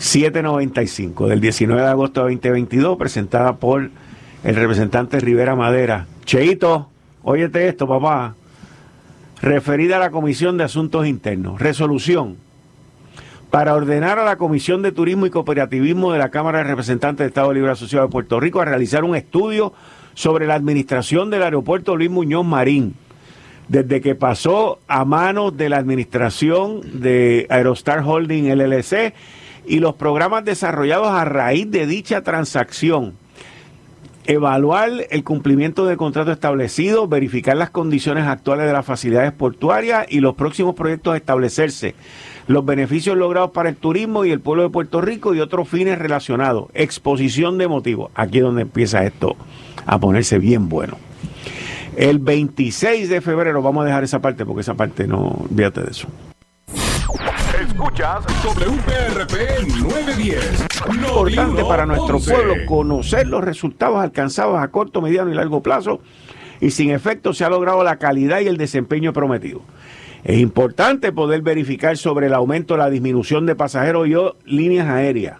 795 del 19 de agosto de 2022, presentada por el representante Rivera Madera. Cheito, óyete esto, papá. Referida a la Comisión de Asuntos Internos. Resolución. Para ordenar a la Comisión de Turismo y Cooperativismo de la Cámara de Representantes del Estado Libre Asociado de Puerto Rico a realizar un estudio sobre la administración del aeropuerto Luis Muñoz Marín. Desde que pasó a manos de la administración de Aerostar Holding LLC y los programas desarrollados a raíz de dicha transacción. Evaluar el cumplimiento del contrato establecido, verificar las condiciones actuales de las facilidades portuarias y los próximos proyectos a establecerse, los beneficios logrados para el turismo y el pueblo de Puerto Rico y otros fines relacionados. Exposición de motivos. Aquí es donde empieza esto a ponerse bien bueno. El 26 de febrero, vamos a dejar esa parte porque esa parte no, olvídate de eso. Escuchas WPRP 910. Importante para nuestro pueblo conocer los resultados alcanzados a corto, mediano y largo plazo y sin efecto se ha logrado la calidad y el desempeño prometido. Es importante poder verificar sobre el aumento o la disminución de pasajeros y o líneas aéreas,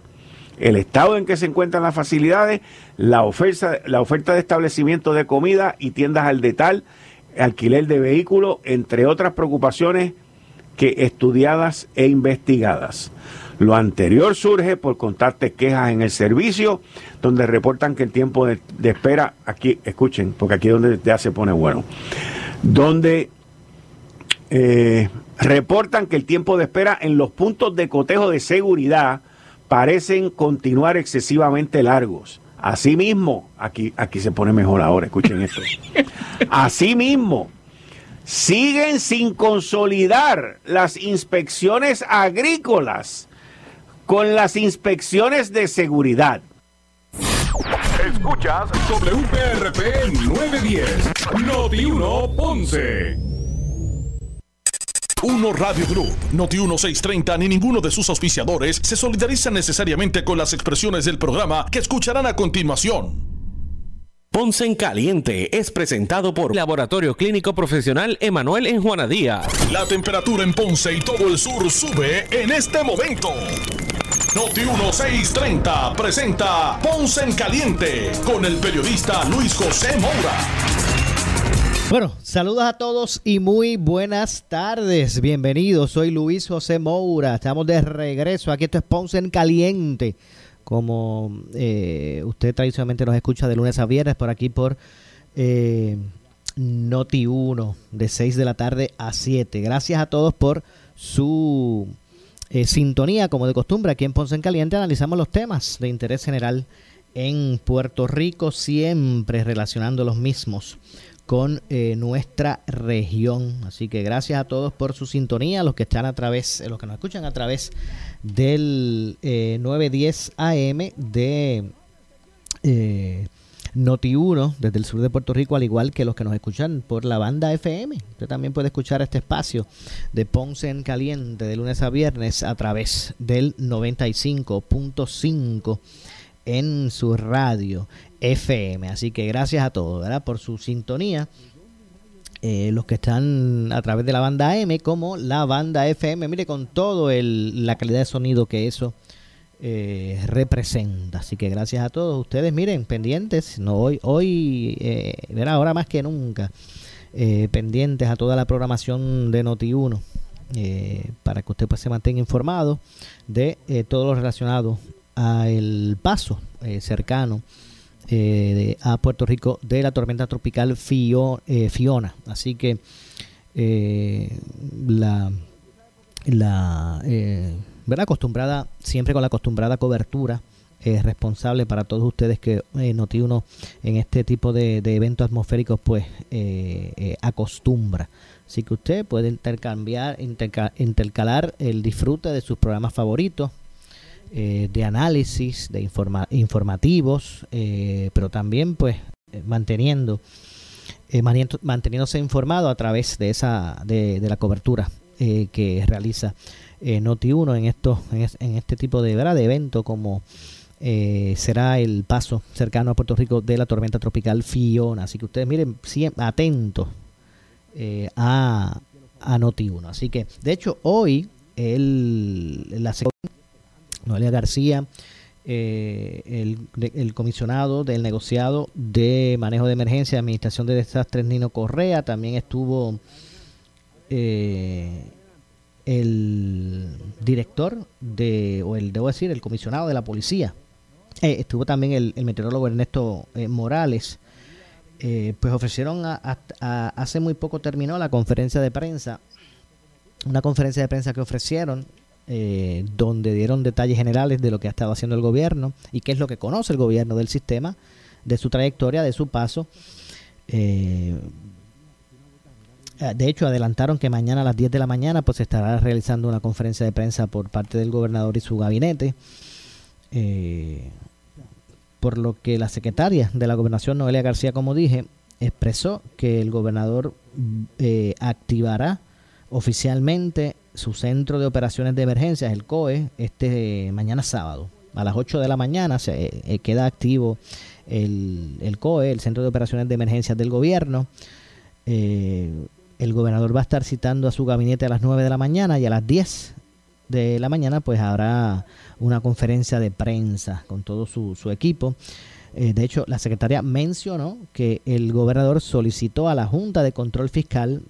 el estado en que se encuentran las facilidades, la oferta, la oferta de establecimiento de comida y tiendas al detal, alquiler de vehículos, entre otras preocupaciones que estudiadas e investigadas. Lo anterior surge por constantes quejas en el servicio, donde reportan que el tiempo de, espera, aquí, escuchen, porque aquí es donde ya se pone bueno, donde eh, reportan que el tiempo de espera en los puntos de cotejo de seguridad parecen continuar excesivamente largos. Asimismo, aquí, aquí se pone mejor ahora, escuchen esto. Asimismo, siguen sin consolidar las inspecciones agrícolas con las inspecciones de seguridad. Escuchas WPRP 910, Noti 1 Ponce. Uno Radio Group, Noti 1630 ni ninguno de sus auspiciadores se solidarizan necesariamente con las expresiones del programa que escucharán a continuación. Ponce en Caliente es presentado por Laboratorio Clínico Profesional Emanuel en Juana Díaz. La temperatura en Ponce y todo el sur sube en este momento. Noti 1630 presenta Ponce en Caliente con el periodista Luis José Moura. Bueno, saludos a todos y muy buenas tardes. Bienvenidos, soy Luis José Moura. Estamos de regreso. Aquí esto es Ponce en Caliente como eh, usted tradicionalmente nos escucha de lunes a viernes por aquí por eh, Noti 1 de 6 de la tarde a 7. Gracias a todos por su eh, sintonía, como de costumbre, aquí en Ponce en Caliente analizamos los temas de interés general en Puerto Rico, siempre relacionando los mismos con eh, nuestra región. Así que gracias a todos por su sintonía, los que están a través, los que nos escuchan a través del 910 AM de eh, Noti1 desde el sur de Puerto Rico, al igual que los que nos escuchan por la banda FM. Usted también puede escuchar este espacio de Ponce en Caliente de lunes a viernes a través del 95.5 en su radio FM. Así que gracias a todos ¿verdad? por su sintonía. Eh, los que están a través de la banda M como la banda FM. Mire, con todo el, la calidad de sonido que eso eh, representa. Así que gracias a todos ustedes. Miren, pendientes. No, hoy, hoy eh, ahora más que nunca. Eh, pendientes a toda la programación de Noti1. para que usted pues, se mantenga informado de todo lo relacionado a el paso cercano eh, a Puerto Rico de la tormenta tropical eh, Fiona. Así que eh, la, la ¿verdad? acostumbrada, siempre con la acostumbrada cobertura es responsable para todos ustedes que noti uno en este tipo de, eventos atmosféricos pues acostumbra. Así que usted puede intercambiar, intercalar el disfrute de sus programas favoritos eh, de análisis, de informativos, eh, pero también pues eh, manteniendo, manteniéndose informado a través de esa de, la cobertura que realiza Noti1 en estos en, este tipo de ¿verdad? de evento como será el paso cercano a Puerto Rico de la tormenta tropical Fiona. Así que ustedes miren atentos a, a Noti1. Así que, de hecho, hoy el, la Noelia García, eh, el, comisionado del negociado de manejo de emergencia, administración de desastres Nino Correa, también estuvo eh, el director de, o el, debo decir, el comisionado de la policía. Eh, estuvo también el, meteorólogo Ernesto Morales. pues ofrecieron, hace muy poco terminó la conferencia de prensa, una conferencia de prensa que ofrecieron eh, donde dieron detalles generales de lo que ha estado haciendo el gobierno y qué es lo que conoce el gobierno del sistema, de su trayectoria, de su paso. Eh, de hecho, adelantaron que mañana a las 10 de la mañana pues se estará realizando una conferencia de prensa por parte del gobernador y su gabinete. Eh, por lo que la secretaria de la gobernación, Noelia García, como dije, expresó que el gobernador activará oficialmente su centro de operaciones de emergencias, el COE, este mañana sábado. A las 8 de la mañana se eh, queda activo el, el, COE, el Centro de Operaciones de Emergencias del Gobierno. Eh, el gobernador va a estar citando a su gabinete a las 9 de la mañana y a las 10 de la mañana pues habrá una conferencia de prensa con todo su, su equipo. Eh, de hecho, la secretaria mencionó que el gobernador solicitó a la Junta de Control Fiscal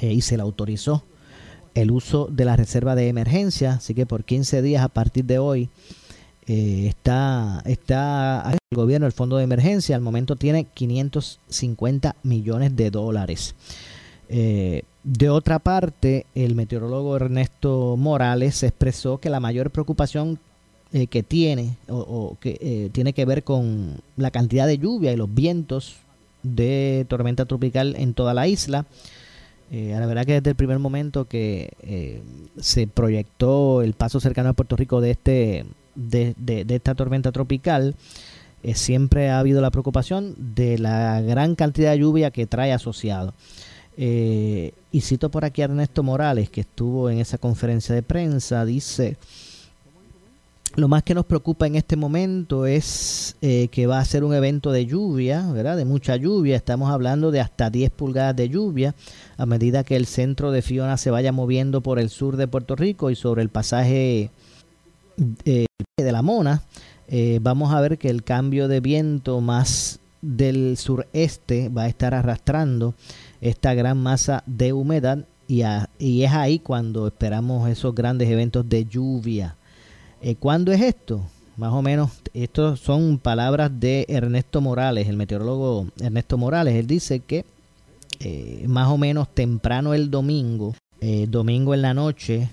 y se la autorizó el uso de la reserva de emergencia, así que por 15 días a partir de hoy eh, está, está el gobierno, el fondo de emergencia, al momento tiene 550 millones de dólares. Eh, de otra parte, el meteorólogo Ernesto Morales expresó que la mayor preocupación eh, que tiene o, que tiene que ver con la cantidad de lluvia y los vientos de tormenta tropical en toda la isla. Eh, la verdad que desde el primer momento que eh, se proyectó el paso cercano a Puerto Rico de este de, esta tormenta tropical, eh, siempre ha habido la preocupación de la gran cantidad de lluvia que trae asociado. y cito por aquí a Ernesto Morales, que estuvo en esa conferencia de prensa, dice lo más que nos preocupa en este momento es eh, que va a ser un evento de lluvia, ¿verdad? De mucha lluvia. Estamos hablando de hasta 10 pulgadas de lluvia a medida que el centro de Fiona se vaya moviendo por el sur de Puerto Rico y sobre el pasaje eh, de la Mona. Eh, vamos a ver que el cambio de viento más del sureste va a estar arrastrando esta gran masa de humedad y, y es ahí cuando esperamos esos grandes eventos de lluvia. Eh, ¿Cuándo es esto? Más o menos, estas son palabras de Ernesto Morales, el meteorólogo Ernesto Morales. Él dice que eh, más o menos temprano el domingo, eh, domingo en la noche,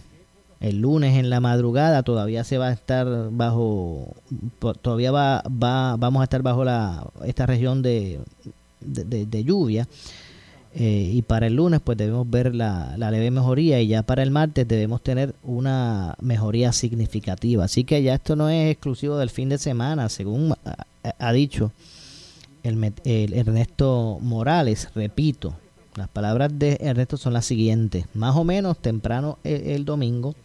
el lunes en la madrugada, todavía se va a estar bajo, todavía va, va vamos a estar bajo la, esta región de lluvia. Eh, y para el lunes pues debemos ver la, leve mejoría y ya para el martes debemos tener una mejoría significativa. Así que ya esto no es exclusivo del fin de semana, según ha, dicho el, Ernesto Morales, repito, las palabras de Ernesto son las siguientes, más o menos temprano el, domingo,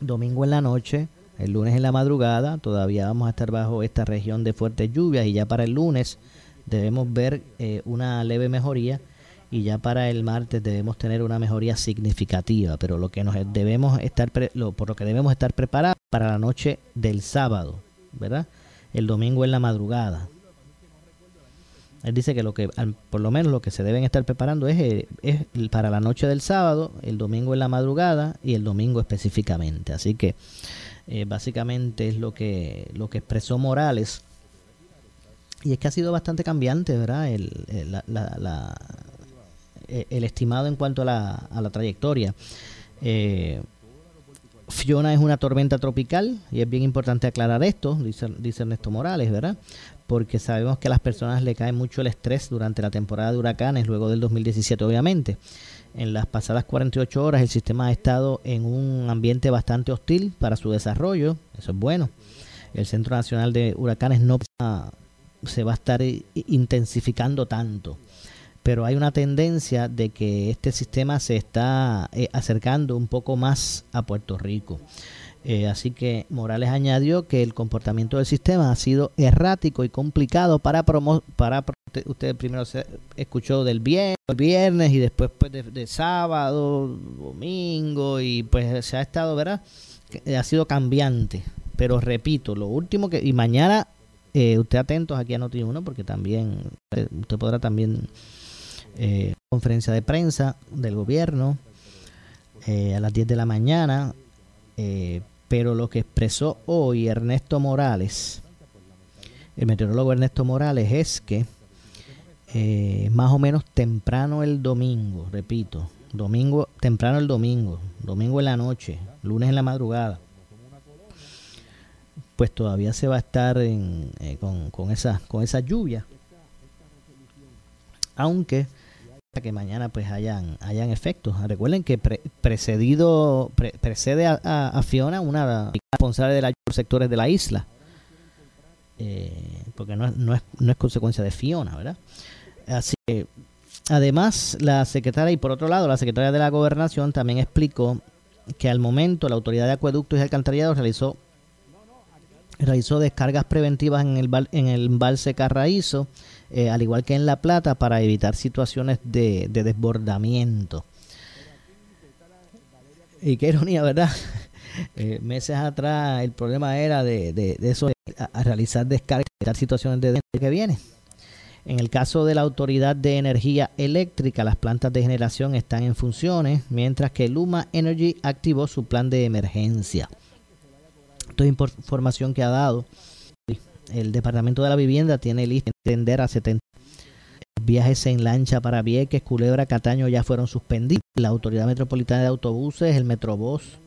domingo en la noche, el lunes en la madrugada, todavía vamos a estar bajo esta región de fuertes lluvias y ya para el lunes debemos ver eh, una leve mejoría y ya para el martes debemos tener una mejoría significativa, pero lo que nos debemos estar lo, por lo que debemos estar preparados para la noche del sábado, ¿verdad? El domingo en la madrugada. Él dice que lo que por lo menos lo que se deben estar preparando es, eh, es para la noche del sábado, el domingo en la madrugada y el domingo específicamente. Así que eh, básicamente es lo que lo que expresó Morales y es que ha sido bastante cambiante, ¿verdad? El, la, el estimado en cuanto a la, a la trayectoria. Eh, Fiona es una tormenta tropical y es bien importante aclarar esto, dice, dice Ernesto Morales, ¿verdad? Porque sabemos que a las personas le cae mucho el estrés durante la temporada de huracanes, luego del 2017 obviamente. En las pasadas 48 horas el sistema ha estado en un ambiente bastante hostil para su desarrollo, eso es bueno. El Centro Nacional de Huracanes no se va a estar intensificando tanto. Pero hay una tendencia de que este sistema se está eh, acercando un poco más a Puerto Rico. Eh, así que Morales añadió que el comportamiento del sistema ha sido errático y complicado para promo para usted primero se escuchó del viernes, viernes y después pues, de, sábado, domingo y pues se ha estado, ¿verdad? ha sido cambiante. Pero repito, lo último que... Y mañana, eh, usted atentos aquí a Noti1 porque también, eh, usted podrá también... Eh, conferencia de prensa del gobierno a las 10 de la mañana. pero lo que expresó hoy Ernesto Morales, el meteorólogo Ernesto Morales, es que más o menos temprano el domingo, repito, domingo, temprano el domingo, domingo en la noche, lunes en la madrugada, pues todavía se va a estar en, eh, con, con, esa, con esa lluvia. Aunque que mañana pues hayan, hayan efectos. Recuerden que precedido, precede a, Fiona una responsable de los sectores de la isla. Eh, porque no, no, es, no es consecuencia de Fiona, ¿verdad? Así que Además, la secretaria, y por otro lado, la secretaria de la Gobernación también explicó que al momento la Autoridad de Acueductos y Alcantarillados realizó, realizó descargas preventivas en el, en el embalse Carraízo, eh, al igual que en La Plata, para evitar situaciones de, desbordamiento. Y qué ironía, ¿verdad? Eh, meses atrás el problema era de, de, eso, realizar descargas, evitar situaciones de que viene. En el caso de la Autoridad de Energía Eléctrica, las plantas de generación están en funciones, mientras que Luma Energy activó su plan de emergencia. Esto es información que ha dado. El Departamento de la Vivienda tiene lista de extender a 70 viajes en lancha para Vieques, Culebra, Cataño ya fueron suspendidos. La Autoridad Metropolitana de Autobuses, el Metrobús,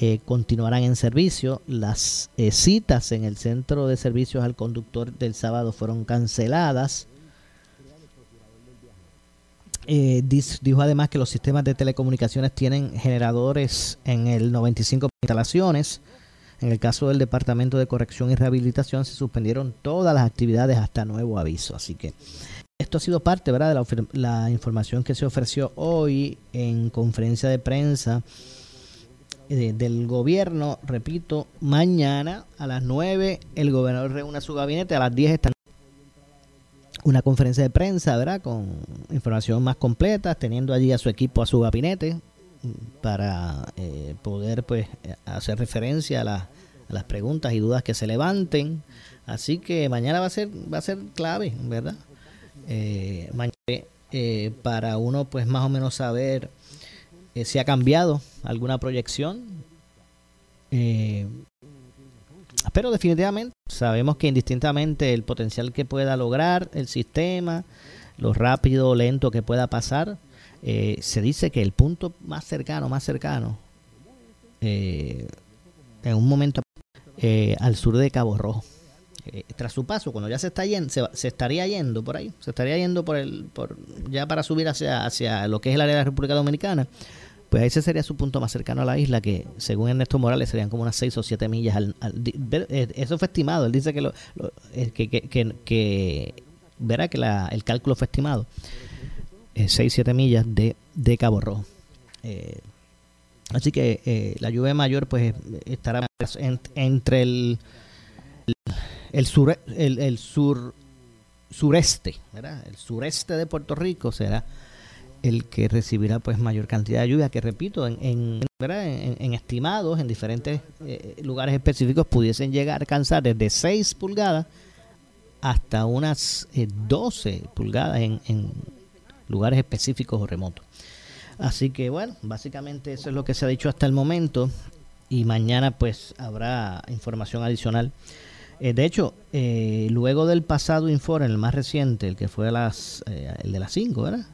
eh, continuarán en servicio. Las eh, citas en el centro de servicios al conductor del sábado fueron canceladas. Eh, dijo además que los sistemas de telecomunicaciones tienen generadores en el 95 de instalaciones. En el caso del Departamento de Corrección y Rehabilitación se suspendieron todas las actividades hasta nuevo aviso. Así que esto ha sido parte ¿verdad? de la, la información que se ofreció hoy en conferencia de prensa eh, del gobierno, repito, mañana a las 9 el gobernador reúne a su gabinete, a las 10 está una conferencia de prensa, ¿verdad? Con información más completa, teniendo allí a su equipo, a su gabinete, para eh, poder pues hacer referencia a, las preguntas y dudas que se levanten. Así que mañana va a ser, va a ser clave, ¿verdad? Eh, mañana, para uno pues más o menos saber eh, si ha cambiado alguna proyección. Eh, pero definitivamente sabemos que indistintamente el potencial que pueda lograr el sistema, lo rápido o lento que pueda pasar, eh, se dice que el punto más cercano, más cercano, en un momento al sur de Cabo Rojo. tras su paso, cuando ya se está yendo, se, estaría yendo por ahí, se estaría yendo por el, por, ya para subir hacia, hacia lo que es el área de la República Dominicana, pues ese sería su punto más cercano a la isla, que según Ernesto Morales serían como unas 6 o 7 millas. Al, eh, eso fue estimado, él dice que, lo, eh, que, que, que, verá que la, el cálculo fue estimado. 6 o 7 millas de, de Cabo Rojo. Eh, así que la lluvia mayor pues estará entre el, el, sur, el, el sur sureste, ¿verdad? el sureste de Puerto Rico será el que recibirá pues mayor cantidad de lluvia, que repito, en, en, estimados en diferentes eh, lugares específicos pudiesen llegar a alcanzar desde 6 pulgadas hasta unas 12 eh, pulgadas en, en lugares específicos o remotos. Así que bueno, básicamente eso es lo que se ha dicho hasta el momento y mañana pues habrá información adicional. Eh, de hecho, luego del pasado informe, el más reciente, el que fue las, el de las 5, ¿verdad?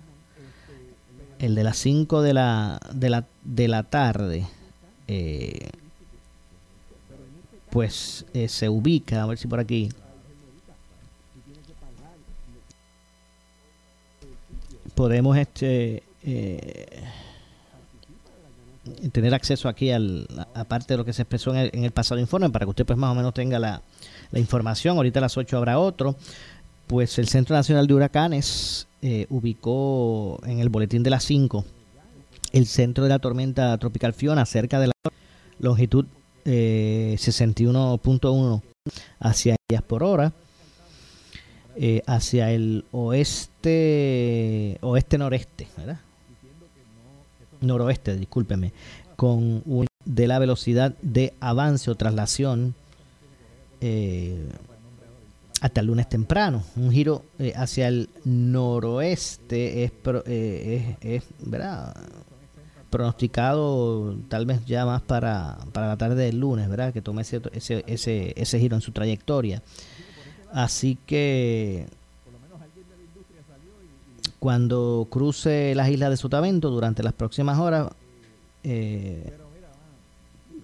el de las 5 de la, de la, de la tarde, eh, pues eh, se ubica, a ver si por aquí. Podemos este eh, tener acceso aquí al aparte de lo que se expresó en el, en el, pasado informe para que usted pues más o menos tenga la, información. Ahorita a las 8 habrá otro. Pues el Centro Nacional de Huracanes eh, ubicó en el boletín de las 5 el centro de la tormenta tropical Fiona cerca de la longitud eh, 61.1 hacia ellas por hora eh, hacia el oeste oeste noreste ¿verdad? noroeste discúlpeme con un de la velocidad de avance o traslación eh, hasta el lunes temprano. Un giro eh, hacia el noroeste es, eh, es, ¿verdad? pronosticado tal vez ya más para, para la tarde del lunes, ¿verdad? Que tome ese, ese, ese, ese giro en su trayectoria. Así que cuando cruce las islas de Sotavento durante las próximas horas eh,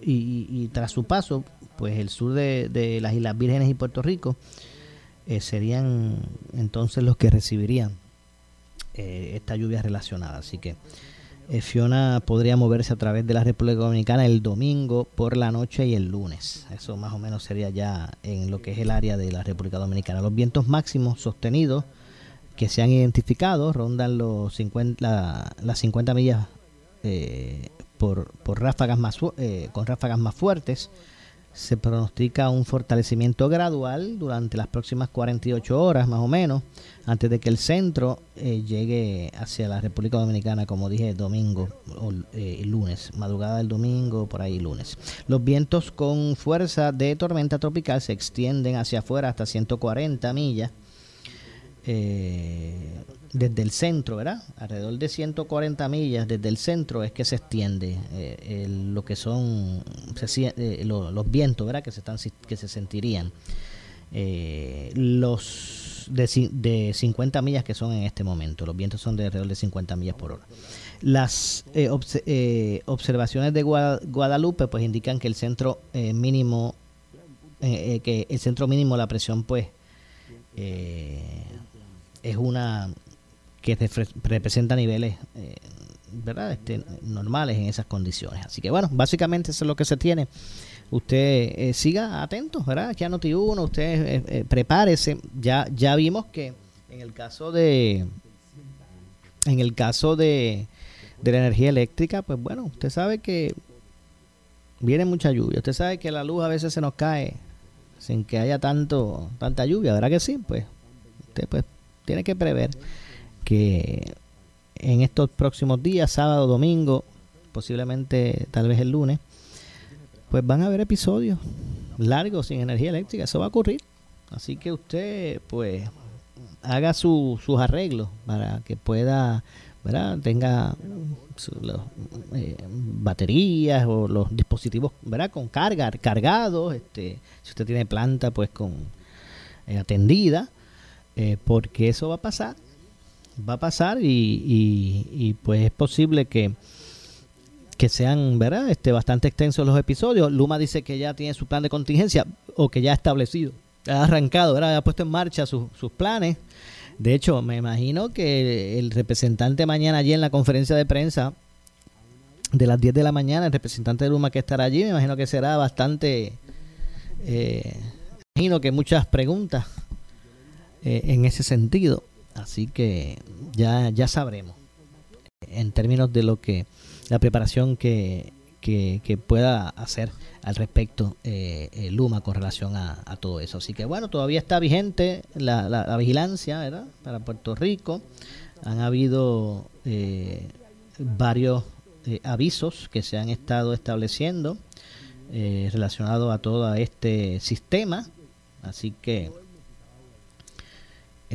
y, tras su paso, pues el sur de, las Islas Vírgenes y Puerto Rico eh, serían entonces los que recibirían eh, esta lluvia relacionada. Así que Fiona podría moverse a través de la República Dominicana el domingo por la noche y el lunes. Eso más o menos sería ya en lo que es el área de la República Dominicana. Los vientos máximos sostenidos que se han identificado rondan los 50, las 50 millas eh, por, por, ráfagas más, eh, con ráfagas más fuertes. Se pronostica un fortalecimiento gradual durante las próximas 48 horas más o menos, antes de que el centro eh, llegue hacia la República Dominicana, como dije, domingo o lunes, madrugada del domingo, por ahí lunes. Los vientos con fuerza de tormenta tropical se extienden hacia afuera hasta 140 millas eh, desde el centro, ¿verdad? Alrededor de 140 millas desde el centro es que se extiende eh, lo que son eh, los vientos, ¿verdad? Que se, están, que se sentirían. los de, de, 50 millas que son en este momento, los vientos son de alrededor de 50 millas por hora. Las observaciones de Guadalupe pues indican que el centro mínimo, que el centro mínimo, la presión pues es una que representa niveles eh, ¿verdad? Este, normales en esas condiciones. Así que bueno, básicamente eso es lo que se tiene. Usted eh, siga atento, ¿verdad? Aquí a Noti1, usted eh, prepárese. Ya, ya vimos que en el caso de en el caso de, de la energía eléctrica, pues bueno, usted sabe que viene mucha lluvia. Usted sabe que la luz a veces se nos cae sin que haya tanto tanta lluvia, ¿verdad que sí? Pues usted pues tiene que prever que en estos próximos días, sábado, domingo, posiblemente tal vez el lunes, pues van a haber episodios largos sin energía eléctrica. Eso va a ocurrir. Así que usted, pues, haga sus arreglos para que pueda, ¿verdad? Tenga eh, baterías o los dispositivos, ¿verdad? Con carga, cargados. Este, si usted tiene planta, pues con eh, atendida eh, porque eso va a pasar, va a pasar y, pues es posible que, que sean, ¿verdad? Este, bastante extensos los episodios. Luma dice que ya tiene su plan de contingencia o que ya ha establecido, ha arrancado, ¿verdad? Ha puesto en marcha sus planes. De hecho, me imagino que el representante mañana allí en la conferencia de prensa de las 10 de la mañana, el representante de Luma que estará allí, me imagino que será bastante, eh, imagino que muchas preguntas eh, en ese sentido. Así que ya, ya sabremos en términos de lo que la preparación que, que, pueda hacer al respecto eh, Luma con relación a, todo eso. Así que bueno, todavía está vigente la, la, vigilancia ¿verdad? para Puerto Rico. Han habido eh, varios avisos que se han estado estableciendo relacionados a todo este sistema. Así que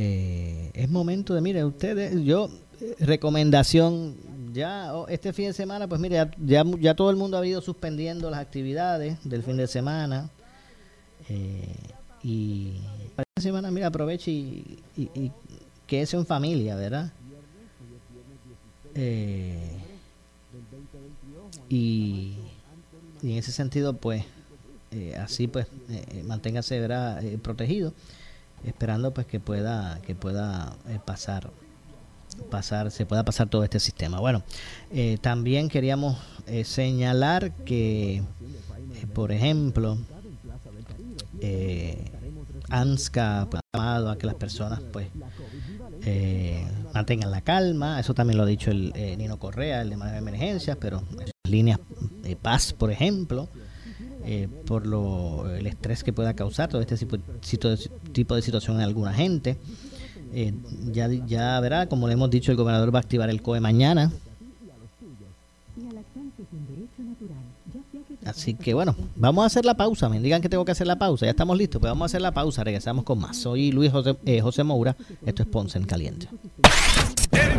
eh, es momento de, mire, ustedes, yo, eh, recomendación, ya oh, este fin de semana, pues mire, ya, ya, todo el mundo ha ido suspendiendo las actividades del fin de semana. Eh, y para esta semana, mira, aproveche y, y, que es en familia, ¿verdad? y, en ese sentido, pues, así pues, manténgase, ¿verdad? protegido esperando pues que pueda que pueda eh, pasar pasar se pueda pasar todo este sistema. Bueno eh, también queríamos eh, señalar que por ejemplo ANSCA ha llamado a que las personas pues mantengan la calma. Eso también lo ha dicho el Nino Correa el de manejo de emergencias pero las líneas de paz por ejemplo eh, por lo, el estrés que pueda causar todo este tipo, de situación en alguna gente. Eh, ya, ya verá, como le hemos dicho, el gobernador va a activar el COE mañana. Así que bueno, vamos a hacer la pausa. Me digan que tengo que hacer la pausa. Ya estamos listos, pues vamos a hacer la pausa. Regresamos con más. Soy Luis José, eh, José Moura. Esto es Ponce en Caliente.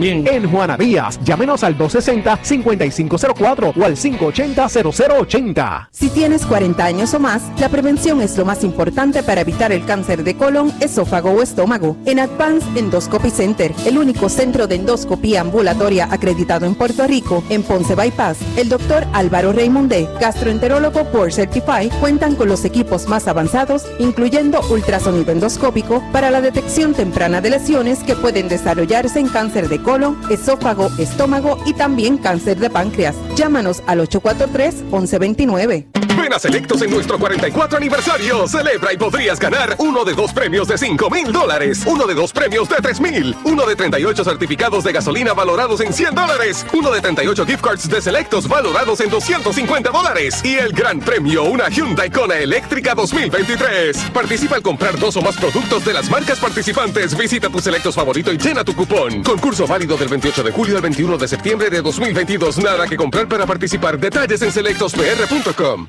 En Juana Díaz, llámenos al 260-5504 o al 580-0080. Si tienes 40 años o más, la prevención es lo más importante para evitar el cáncer de colon, esófago o estómago. En Advanced Endoscopy Center, el único centro de endoscopía ambulatoria acreditado en Puerto Rico, en Ponce Bypass, el doctor Álvaro Raymondé, gastroenterólogo por Certify, cuentan con los equipos más avanzados, incluyendo ultrasonido endoscópico, para la detección temprana de lesiones que pueden desarrollarse en cáncer de colon, esófago, estómago y también cáncer de páncreas. Llámanos al 843-1129. Ven a Selectos en nuestro 44 aniversario. Celebra y podrías ganar uno de dos premios de 5 mil dólares, uno de dos premios de 3 mil, uno de 38 certificados de gasolina valorados en 100 dólares, uno de 38 gift cards de Selectos valorados en 250 dólares y el gran premio, una Hyundai Kona eléctrica 2023. Participa al comprar dos o más productos de las marcas participantes. Visita tu Selectos favorito y llena tu cupón. Concurso válido del 28 de julio al 21 de septiembre de 2022. Nada que comprar para participar. Detalles en selectospr.com.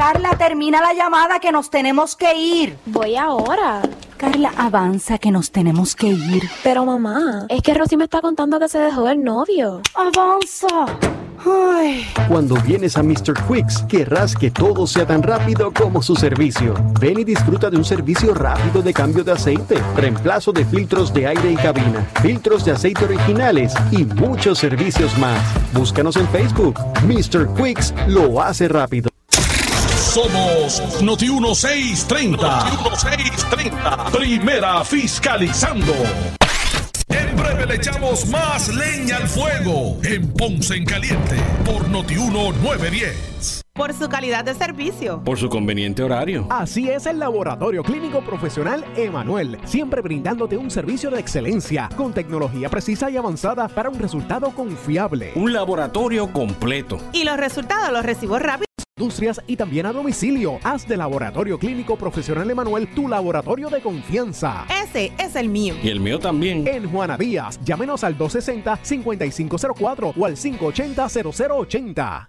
Carla, termina la llamada que nos tenemos que ir. Voy ahora. Carla, avanza que nos tenemos que ir. Pero mamá, es que Rosy me está contando que se dejó del novio. Avanza. Ay. Cuando vienes a Mr. Quicks, querrás que todo sea tan rápido como su servicio. Ven y disfruta de un servicio rápido de cambio de aceite, reemplazo de filtros de aire y cabina, filtros de aceite originales y muchos servicios más. Búscanos en Facebook. Mr. Quicks lo hace rápido. Somos Noti 1630. Noti 1630. Primera fiscalizando. En breve le echamos más leña al fuego en Ponce en Caliente por Noti 910. Por su calidad de servicio. Por su conveniente horario. Así es el Laboratorio Clínico Profesional Emanuel, siempre brindándote un servicio de excelencia con tecnología precisa y avanzada para un resultado confiable. Un laboratorio completo. Y los resultados los recibo rápido. Industrias y también a domicilio. Haz de Laboratorio Clínico Profesional Emanuel tu laboratorio de confianza. Ese es el mío. Y el mío también. En Juana Díaz, llámenos al 260-5504 o al 580-0080.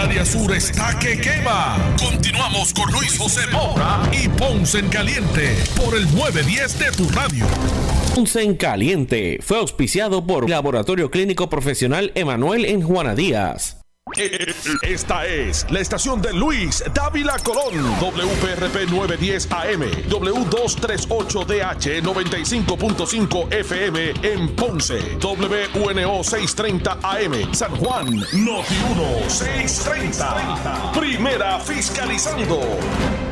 Área sur está que quema. Continuamos con Luis José Moura y Ponce en Caliente por el 910 de tu radio. Ponce en Caliente fue auspiciado por Laboratorio Clínico Profesional Emanuel en Juana Díaz. Esta es la estación de Luis Dávila Colón, WPRP 910 AM, W238DH 95.5 FM en Ponce, WNO 630 AM, San Juan, Noti 1 630. Primera fiscalizando.